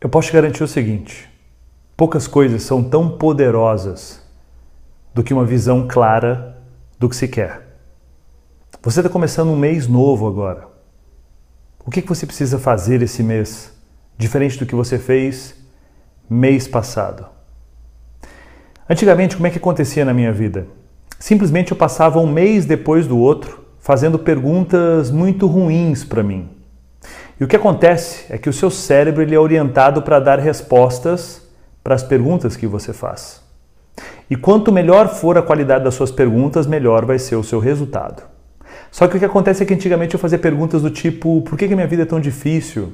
Eu posso te garantir o seguinte: poucas coisas são tão poderosas do que uma visão clara do que se quer. Você está começando um mês novo agora. O que, que você precisa fazer esse mês, diferente do que você fez mês passado? Antigamente, como é que acontecia na minha vida? Simplesmente eu passava um mês depois do outro fazendo perguntas muito ruins para mim. E o que acontece é que o seu cérebro ele é orientado para dar respostas para as perguntas que você faz. E quanto melhor for a qualidade das suas perguntas, melhor vai ser o seu resultado. Só que o que acontece é que antigamente eu fazia perguntas do tipo: por que, que minha vida é tão difícil?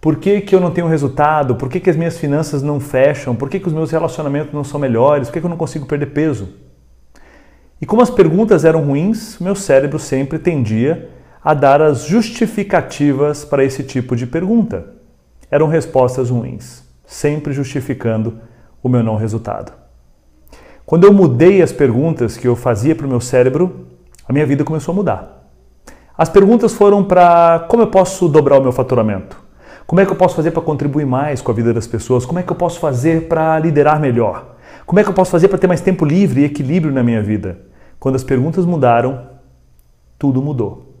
Por que, que eu não tenho resultado? Por que, que as minhas finanças não fecham? Por que, que os meus relacionamentos não são melhores? Por que, que eu não consigo perder peso? E como as perguntas eram ruins, meu cérebro sempre tendia a dar as justificativas para esse tipo de pergunta. Eram respostas ruins, sempre justificando o meu não resultado. Quando eu mudei as perguntas que eu fazia para o meu cérebro, a minha vida começou a mudar. As perguntas foram para como eu posso dobrar o meu faturamento? Como é que eu posso fazer para contribuir mais com a vida das pessoas? Como é que eu posso fazer para liderar melhor? Como é que eu posso fazer para ter mais tempo livre e equilíbrio na minha vida? Quando as perguntas mudaram, tudo mudou.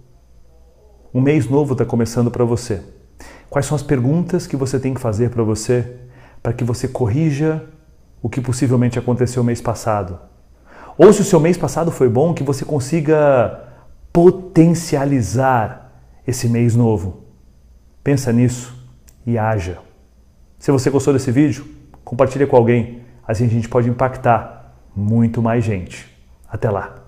Um mês novo está começando para você. Quais são as perguntas que você tem que fazer para você para que você corrija o que possivelmente aconteceu mês passado? Ou se o seu mês passado foi bom, que você consiga potencializar esse mês novo. Pensa nisso e haja. Se você gostou desse vídeo, compartilhe com alguém. Assim a gente pode impactar muito mais gente. Até lá!